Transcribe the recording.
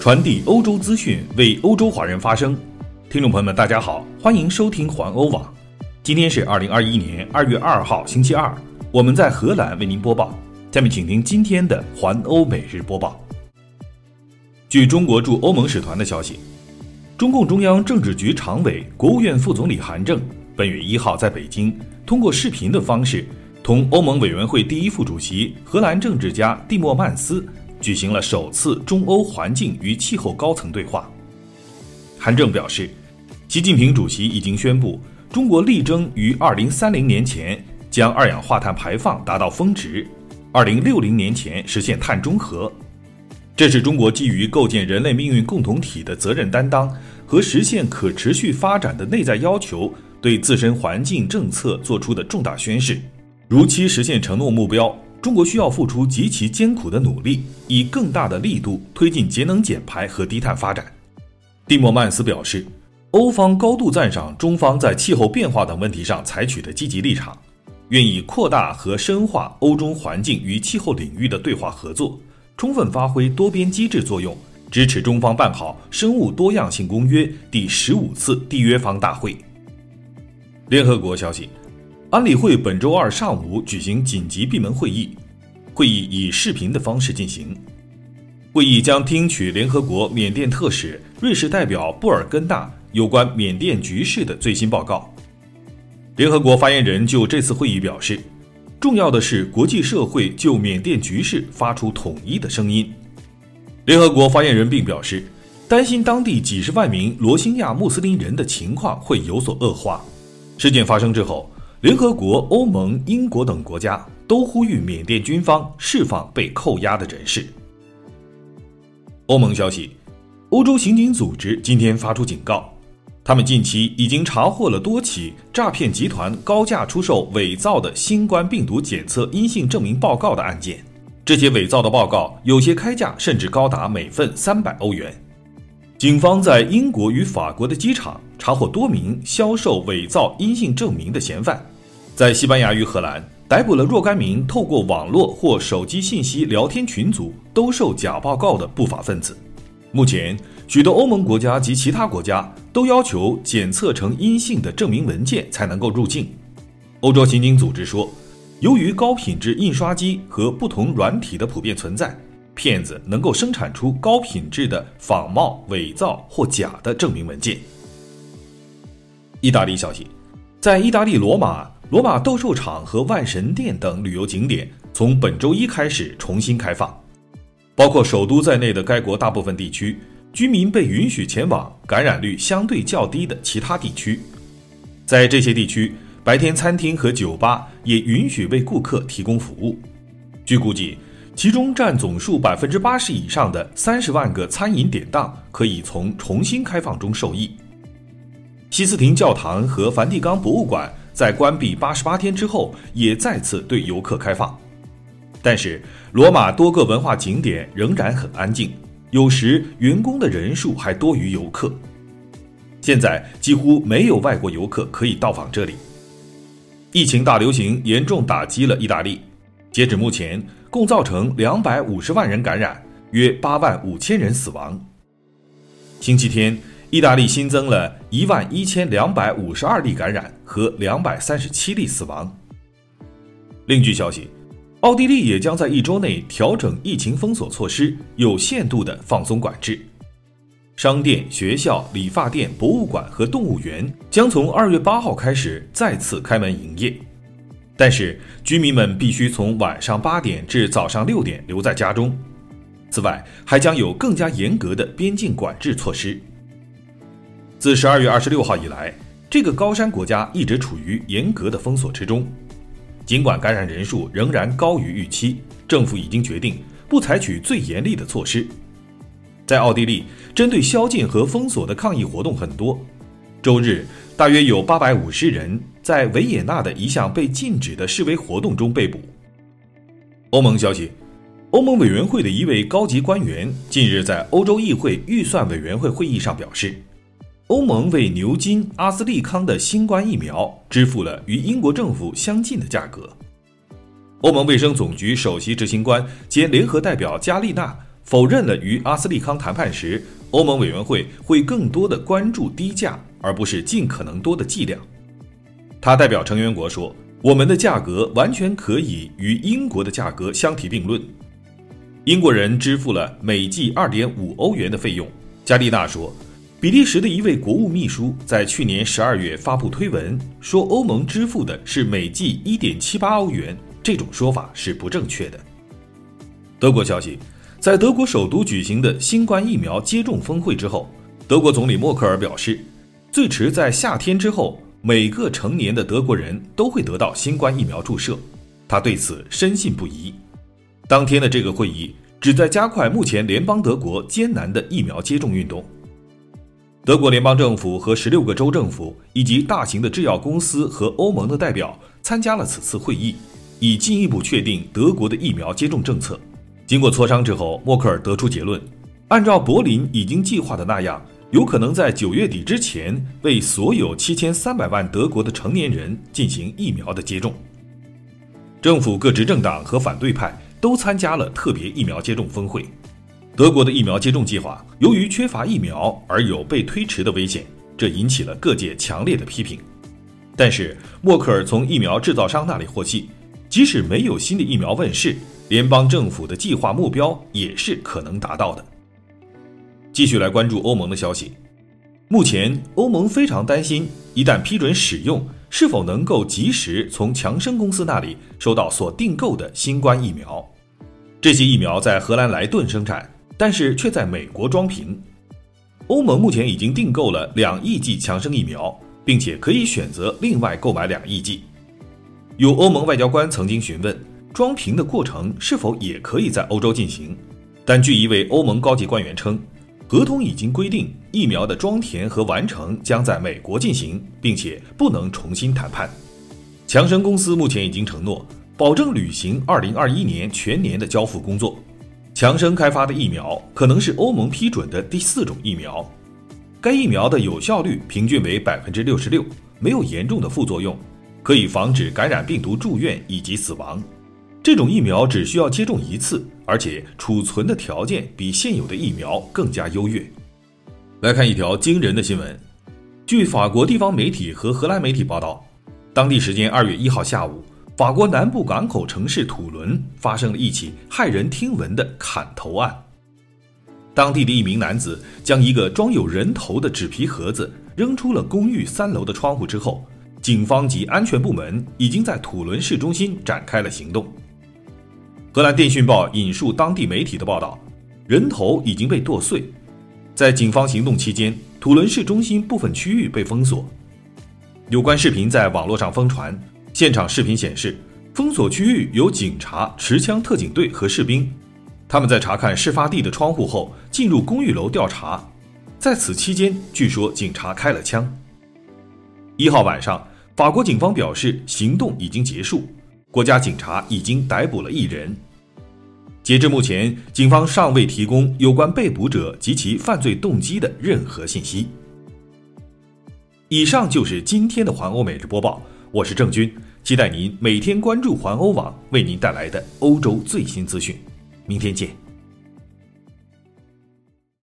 传递欧洲资讯，为欧洲华人发声。听众朋友们，大家好，欢迎收听环欧网。今天是二零二一年二月二号，星期二，我们在荷兰为您播报。下面请听今天的环欧每日播报。据中国驻欧盟使团的消息，中共中央政治局常委、国务院副总理韩正本月一号在北京通过视频的方式，同欧盟委员会第一副主席、荷兰政治家蒂莫曼斯。举行了首次中欧环境与气候高层对话。韩正表示，习近平主席已经宣布，中国力争于二零三零年前将二氧化碳排放达到峰值，二零六零年前实现碳中和。这是中国基于构建人类命运共同体的责任担当和实现可持续发展的内在要求，对自身环境政策作出的重大宣示。如期实现承诺目标。中国需要付出极其艰苦的努力，以更大的力度推进节能减排和低碳发展。蒂莫曼斯表示，欧方高度赞赏中方在气候变化等问题上采取的积极立场，愿意扩大和深化欧中环境与气候领域的对话合作，充分发挥多边机制作用，支持中方办好《生物多样性公约》第十五次缔约方大会。联合国消息。安理会本周二上午举行紧急闭门会议，会议以视频的方式进行。会议将听取联合国缅甸特使、瑞士代表布尔根纳有关缅甸局势的最新报告。联合国发言人就这次会议表示，重要的是国际社会就缅甸局势发出统一的声音。联合国发言人并表示，担心当地几十万名罗兴亚穆斯林人的情况会有所恶化。事件发生之后。联合国、欧盟、英国等国家都呼吁缅甸军方释放被扣押的人士。欧盟消息，欧洲刑警组织今天发出警告，他们近期已经查获了多起诈骗集团高价出售伪造的新冠病毒检测阴性证明报告的案件。这些伪造的报告有些开价甚至高达每份三百欧元。警方在英国与法国的机场查获多名销售伪造阴性证明的嫌犯，在西班牙与荷兰逮捕了若干名透过网络或手机信息聊天群组兜售假报告的不法分子。目前，许多欧盟国家及其他国家都要求检测成阴性的证明文件才能够入境。欧洲刑警组织说，由于高品质印刷机和不同软体的普遍存在。骗子能够生产出高品质的仿冒、伪造或假的证明文件。意大利消息，在意大利罗马，罗马斗兽场和万神殿等旅游景点从本周一开始重新开放，包括首都在内的该国大部分地区，居民被允许前往感染率相对较低的其他地区。在这些地区，白天餐厅和酒吧也允许为顾客提供服务。据估计。其中占总数百分之八十以上的三十万个餐饮典当可以从重新开放中受益。西斯廷教堂和梵蒂冈博物馆在关闭八十八天之后也再次对游客开放，但是罗马多个文化景点仍然很安静，有时员工的人数还多于游客。现在几乎没有外国游客可以到访这里。疫情大流行严重打击了意大利，截止目前。共造成两百五十万人感染，约八万五千人死亡。星期天，意大利新增了一万一千两百五十二例感染和两百三十七例死亡。另据消息，奥地利也将在一周内调整疫情封锁措施，有限度的放松管制。商店、学校、理发店、博物馆和动物园将从二月八号开始再次开门营业。但是，居民们必须从晚上八点至早上六点留在家中。此外，还将有更加严格的边境管制措施。自十二月二十六号以来，这个高山国家一直处于严格的封锁之中。尽管感染人数仍然高于预期，政府已经决定不采取最严厉的措施。在奥地利，针对宵禁和封锁的抗议活动很多。周日，大约有八百五十人在维也纳的一项被禁止的示威活动中被捕。欧盟消息，欧盟委员会的一位高级官员近日在欧洲议会预算委员会会议上表示，欧盟为牛津、阿斯利康的新冠疫苗支付了与英国政府相近的价格。欧盟卫生总局首席执行官兼联合代表加丽娜否认了与阿斯利康谈判时，欧盟委员会会更多的关注低价，而不是尽可能多的剂量。他代表成员国说：“我们的价格完全可以与英国的价格相提并论。”英国人支付了每剂二点五欧元的费用。加利纳说：“比利时的一位国务秘书在去年十二月发布推文，说欧盟支付的是每剂一点七八欧元，这种说法是不正确的。”德国消息。在德国首都举行的新冠疫苗接种峰会之后，德国总理默克尔表示，最迟在夏天之后，每个成年的德国人都会得到新冠疫苗注射。他对此深信不疑。当天的这个会议旨在加快目前联邦德国艰难的疫苗接种运动。德国联邦政府和十六个州政府以及大型的制药公司和欧盟的代表参加了此次会议，以进一步确定德国的疫苗接种政策。经过磋商之后，默克尔得出结论：按照柏林已经计划的那样，有可能在九月底之前为所有七千三百万德国的成年人进行疫苗的接种。政府各执政党和反对派都参加了特别疫苗接种峰会。德国的疫苗接种计划由于缺乏疫苗而有被推迟的危险，这引起了各界强烈的批评。但是，默克尔从疫苗制造商那里获悉，即使没有新的疫苗问世。联邦政府的计划目标也是可能达到的。继续来关注欧盟的消息。目前，欧盟非常担心，一旦批准使用，是否能够及时从强生公司那里收到所订购的新冠疫苗。这些疫苗在荷兰莱顿生产，但是却在美国装瓶。欧盟目前已经订购了两亿剂强生疫苗，并且可以选择另外购买两亿剂。有欧盟外交官曾经询问。装瓶的过程是否也可以在欧洲进行？但据一位欧盟高级官员称，合同已经规定疫苗的装填和完成将在美国进行，并且不能重新谈判。强生公司目前已经承诺保证履行2021年全年的交付工作。强生开发的疫苗可能是欧盟批准的第四种疫苗，该疫苗的有效率平均为百分之六十六，没有严重的副作用，可以防止感染病毒住院以及死亡。这种疫苗只需要接种一次，而且储存的条件比现有的疫苗更加优越。来看一条惊人的新闻：据法国地方媒体和荷兰媒体报道，当地时间二月一号下午，法国南部港口城市土伦发生了一起骇人听闻的砍头案。当地的一名男子将一个装有人头的纸皮盒子扔出了公寓三楼的窗户之后，警方及安全部门已经在土伦市中心展开了行动。荷兰电讯报引述当地媒体的报道，人头已经被剁碎。在警方行动期间，土伦市中心部分区域被封锁。有关视频在网络上疯传，现场视频显示，封锁区域有警察、持枪特警队和士兵，他们在查看事发地的窗户后进入公寓楼调查。在此期间，据说警察开了枪。一号晚上，法国警方表示行动已经结束。国家警察已经逮捕了一人。截至目前，警方尚未提供有关被捕者及其犯罪动机的任何信息。以上就是今天的环欧每日播报，我是郑军，期待您每天关注环欧网为您带来的欧洲最新资讯。明天见。